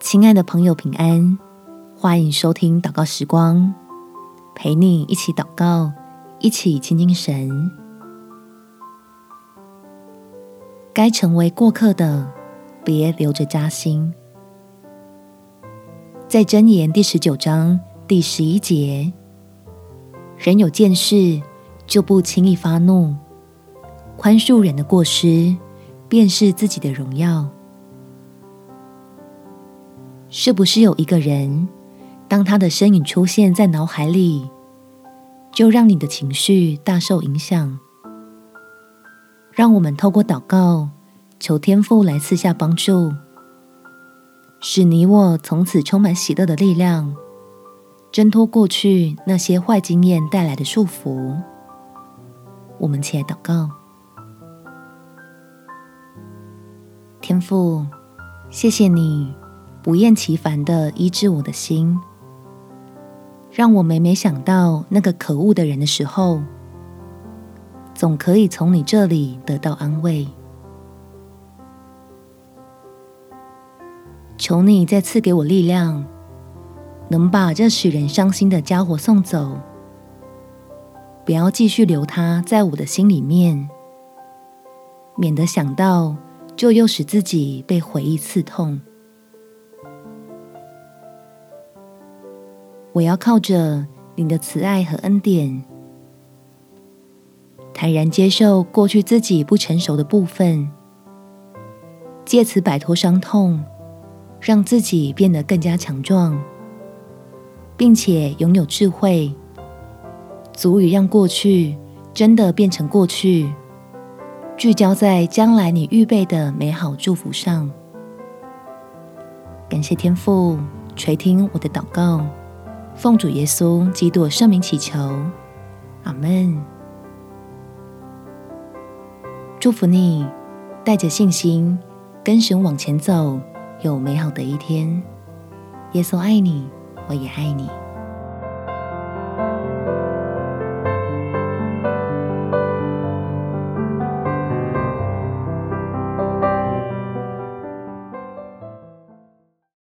亲爱的朋友，平安！欢迎收听祷告时光，陪你一起祷告，一起亲近神。该成为过客的，别留着扎心。在箴言第十九章第十一节，人有见识，就不轻易发怒，宽恕人的过失，便是自己的荣耀。是不是有一个人，当他的身影出现在脑海里，就让你的情绪大受影响？让我们透过祷告，求天父来赐下帮助，使你我从此充满喜乐的力量，挣脱过去那些坏经验带来的束缚。我们起来祷告，天父，谢谢你。不厌其烦的医治我的心，让我每每想到那个可恶的人的时候，总可以从你这里得到安慰。求你再赐给我力量，能把这使人伤心的家伙送走，不要继续留他在我的心里面，免得想到就又使自己被回忆刺痛。我要靠着你的慈爱和恩典，坦然接受过去自己不成熟的部分，借此摆脱伤痛，让自己变得更加强壮，并且拥有智慧，足以让过去真的变成过去，聚焦在将来你预备的美好祝福上。感谢天父垂听我的祷告。奉主耶稣基督圣名祈求，阿门。祝福你，带着信心跟神往前走，有美好的一天。耶稣爱你，我也爱你。